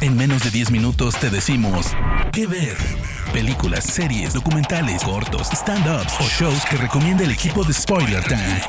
En menos de 10 minutos te decimos qué ver. Películas, series, documentales, cortos, stand-ups o shows que recomienda el equipo de Spoiler Time.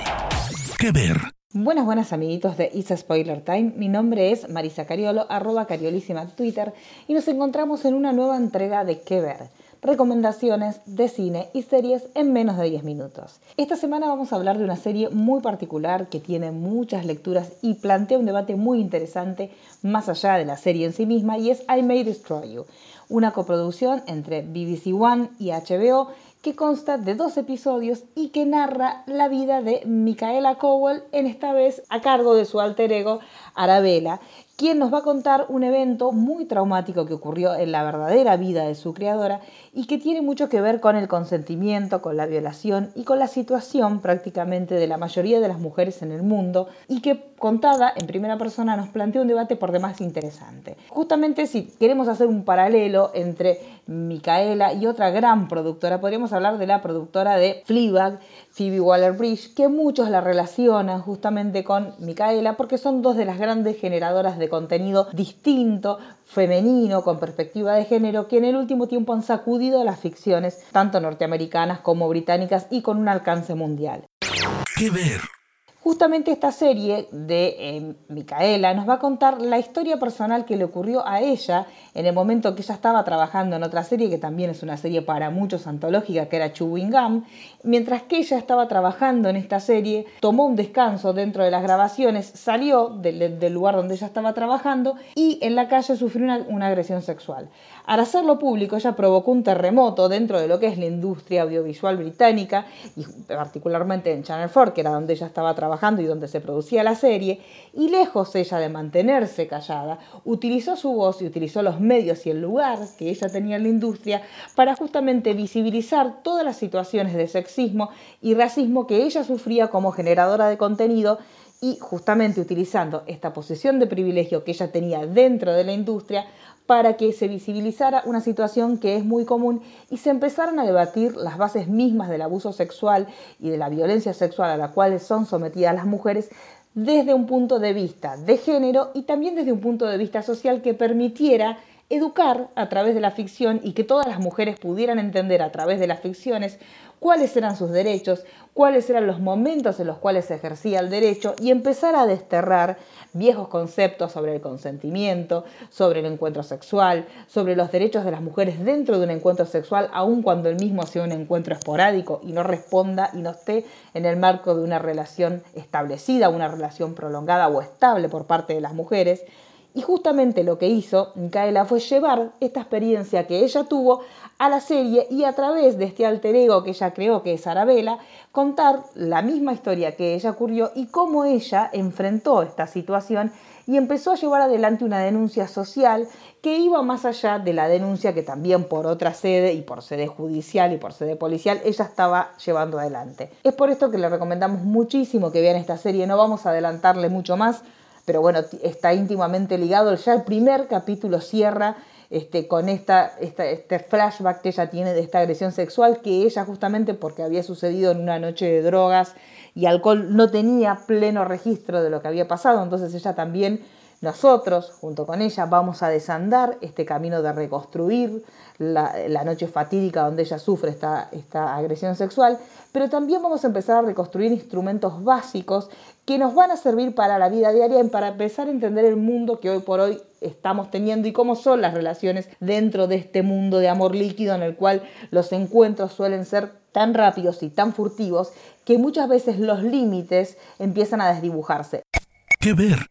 ¿Qué ver? Buenas, buenas amiguitos de It's a Spoiler Time. Mi nombre es Marisa Cariolo, arroba cariolísima Twitter, y nos encontramos en una nueva entrega de ¿Qué ver? Recomendaciones de cine y series en menos de 10 minutos. Esta semana vamos a hablar de una serie muy particular que tiene muchas lecturas y plantea un debate muy interesante más allá de la serie en sí misma y es I May Destroy You, una coproducción entre BBC One y HBO que consta de dos episodios y que narra la vida de Micaela Cowell, en esta vez a cargo de su alter ego Arabella, quien nos va a contar un evento muy traumático que ocurrió en la verdadera vida de su creadora y que tiene mucho que ver con el consentimiento, con la violación y con la situación prácticamente de la mayoría de las mujeres en el mundo y que contada en primera persona nos plantea un debate por demás interesante. Justamente si queremos hacer un paralelo entre Micaela y otra gran productora, podríamos hablar de la productora de Fleabag, Phoebe Waller-Bridge, que muchos la relacionan justamente con Micaela porque son dos de las grandes generadoras de contenido distinto, femenino, con perspectiva de género, que en el último tiempo han sacudido las ficciones, tanto norteamericanas como británicas, y con un alcance mundial. ¿Qué ver? Justamente esta serie de eh, Micaela nos va a contar la historia personal que le ocurrió a ella en el momento que ella estaba trabajando en otra serie, que también es una serie para muchos antológica, que era Chewing Gum. Mientras que ella estaba trabajando en esta serie, tomó un descanso dentro de las grabaciones, salió del, lugar donde ella estaba trabajando y en la calle sufrió una, una agresión sexual. Al hacerlo público, ella provocó un terremoto dentro de lo que es la industria audiovisual británica y particularmente en Channel 4, que era donde ella estaba trabajando y donde se producía la serie, y lejos ella de mantenerse callada, utilizó su voz y utilizó los medios y el lugar que ella tenía en la industria para justamente visibilizar todas las situaciones de sexismo y racismo que ella sufría como generadora de contenido y justamente utilizando esta posición de privilegio que ella tenía dentro de la industria para que se visibilizara una situación que es muy común y se empezaran a debatir las bases mismas del abuso sexual y de la violencia sexual a la cual son sometidas las mujeres desde un punto de vista de género y también desde un punto de vista social que permitiera educar a través de la ficción y que todas las mujeres pudieran entender a través de las ficciones cuáles eran sus derechos, cuáles eran los momentos en los cuales se ejercía el derecho y empezar a desterrar viejos conceptos sobre el consentimiento, sobre el encuentro sexual, sobre los derechos de las mujeres dentro de un encuentro sexual, aun cuando el mismo sea un encuentro esporádico y no responda y no esté en el marco de una relación establecida, una relación prolongada o estable por parte de las mujeres. Y justamente lo que hizo Micaela fue llevar esta experiencia que ella tuvo a la serie y a través de este alter ego que ella creó, que es Arabella, contar la misma historia que ella ocurrió y cómo ella enfrentó esta situación y empezó a llevar adelante una denuncia social que iba más allá de la denuncia que también por otra sede y por sede judicial y por sede policial ella estaba llevando adelante. Es por esto que le recomendamos muchísimo que vean esta serie, no vamos a adelantarle mucho más pero bueno, está íntimamente ligado. Ya el primer capítulo cierra este, con esta, este flashback que ella tiene de esta agresión sexual que ella justamente porque había sucedido en una noche de drogas y alcohol no tenía pleno registro de lo que había pasado, entonces ella también nosotros, junto con ella, vamos a desandar este camino de reconstruir la, noche fatídica donde ella sufre esta, esta agresión sexual, pero también vamos a empezar a reconstruir instrumentos básicos que nos van a servir para la vida diaria y para empezar a entender el mundo que hoy por hoy estamos teniendo y cómo son las relaciones dentro de este mundo de amor líquido en el cual los encuentros suelen ser tan rápidos y tan furtivos que muchas veces los límites empiezan a desdibujarse. ¿Qué ver?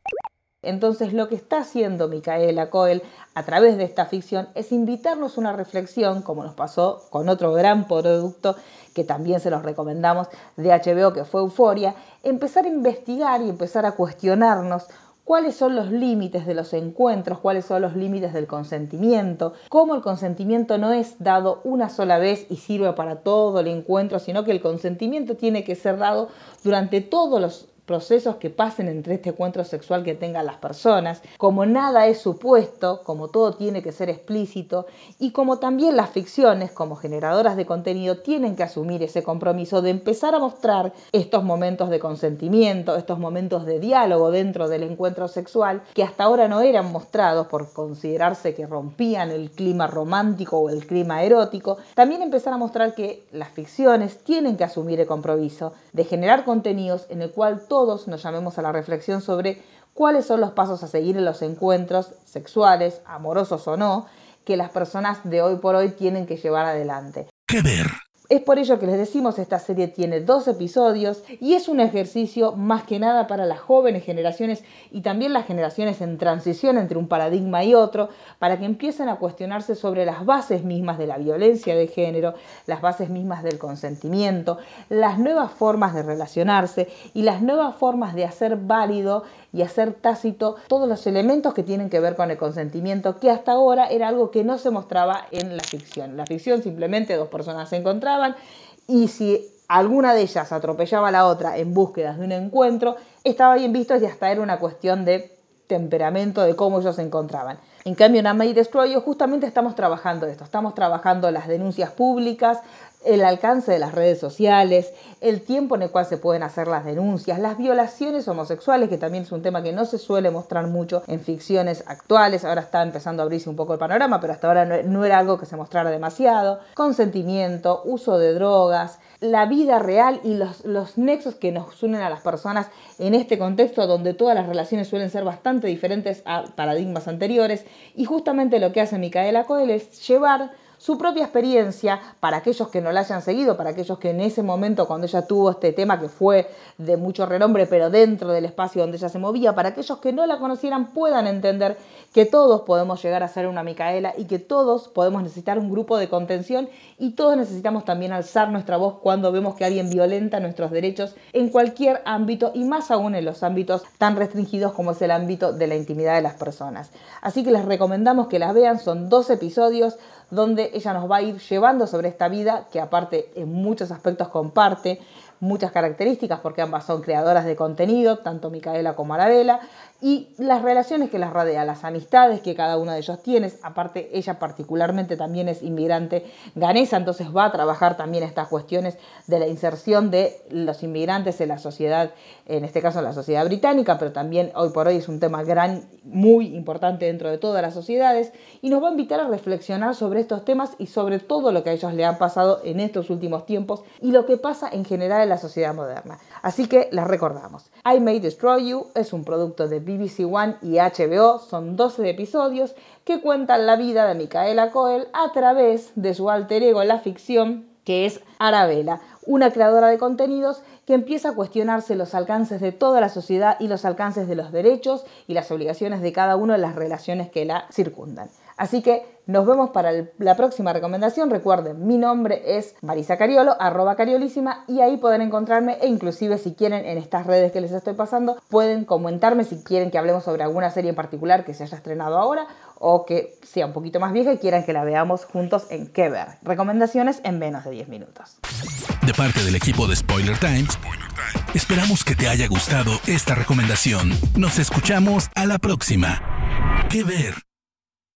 Entonces lo que está haciendo Micaela Coel a través de esta ficción es invitarnos a una reflexión, como nos pasó con otro gran producto que también se los recomendamos de HBO, que fue Euforia, empezar a investigar y empezar a cuestionarnos cuáles son los límites de los encuentros, cuáles son los límites del consentimiento, cómo el consentimiento no es dado una sola vez y sirve para todo el encuentro, sino que el consentimiento tiene que ser dado durante todos los procesos que pasen entre este encuentro sexual que tengan las personas, como nada es supuesto, como todo tiene que ser explícito y como también las ficciones como generadoras de contenido tienen que asumir ese compromiso de empezar a mostrar estos momentos de consentimiento, estos momentos de diálogo dentro del encuentro sexual que hasta ahora no eran mostrados por considerarse que rompían el clima romántico o el clima erótico, también empezar a mostrar que las ficciones tienen que asumir el compromiso de generar contenidos en el cual todos nos llamemos a la reflexión sobre cuáles son los pasos a seguir en los encuentros sexuales, amorosos o no, que las personas de hoy por hoy tienen que llevar adelante. ¿Qué ver? Es por ello que les decimos, esta serie tiene dos episodios y es un ejercicio más que nada para las jóvenes generaciones y también las generaciones en transición entre un paradigma y otro, para que empiecen a cuestionarse sobre las bases mismas de la violencia de género, las bases mismas del consentimiento, las nuevas formas de relacionarse y las nuevas formas de hacer válido y hacer tácito todos los elementos que tienen que ver con el consentimiento, que hasta ahora era algo que no se mostraba en la ficción. La ficción simplemente dos personas se encontraban y si alguna de ellas atropellaba a la otra en búsquedas de un encuentro, estaba bien visto y hasta era una cuestión de temperamento, de cómo ellos se encontraban. En cambio, en Amay Destroy justamente estamos trabajando esto, estamos trabajando las denuncias públicas, el alcance de las redes sociales, el tiempo en el cual se pueden hacer las denuncias, las violaciones homosexuales, que también es un tema que no se suele mostrar mucho en ficciones actuales, ahora está empezando a abrirse un poco el panorama, pero hasta ahora no, era algo que se mostrara demasiado, consentimiento, uso de drogas, la vida real y los, los nexos que nos unen a las personas en este contexto donde todas las relaciones suelen ser bastante diferentes a paradigmas anteriores. Y justamente lo que hace Micaela Coel es llevar su propia experiencia para aquellos que no la hayan seguido, para aquellos que en ese momento cuando ella tuvo este tema que fue de mucho renombre, pero dentro del espacio donde ella se movía, para aquellos que no la conocieran puedan entender que todos podemos llegar a ser una Micaela y que todos podemos necesitar un grupo de contención y todos necesitamos también alzar nuestra voz cuando vemos que alguien violenta nuestros derechos en cualquier ámbito y más aún en los ámbitos tan restringidos como es el ámbito de la intimidad de las personas. Así que les recomendamos que las vean, son dos episodios donde ella nos va a ir llevando sobre esta vida que aparte en muchos aspectos comparte muchas características porque ambas son creadoras de contenido, tanto Micaela como Arabella, y las relaciones que las rodea, las amistades que cada uno de ellos tiene. Aparte, ella particularmente también es inmigrante ganesa, entonces va a trabajar también estas cuestiones de la inserción de los inmigrantes en la sociedad, en este caso en la sociedad británica, pero también hoy por hoy es un tema gran, muy importante dentro de todas las sociedades, y nos va a invitar a reflexionar sobre estos temas y sobre todo lo que a ellos le han pasado en estos últimos tiempos y lo que pasa en general en la sociedad moderna. Así que las recordamos. I May Destroy You es un producto de BBC One y HBO, son 12 episodios que cuentan la vida de Micaela Coel a través de su alter ego en la ficción, que es Arabella, una creadora de contenidos que empieza a cuestionarse los alcances de toda la sociedad y los alcances de los derechos y las obligaciones de cada uno en las relaciones que la circundan. Así que nos vemos para la próxima recomendación. Recuerden, mi nombre es Marisa Cariolo, arroba cariolísima, y ahí pueden encontrarme e inclusive si quieren en estas redes que les estoy pasando, pueden comentarme si quieren que hablemos sobre alguna serie en particular que se haya estrenado ahora o que sea un poquito más vieja y quieran que la veamos juntos en qué ver. Recomendaciones en menos de 10 minutos. De parte del equipo de Spoiler Times, esperamos que te haya gustado esta recomendación. Nos escuchamos a la próxima. ¿Qué ver?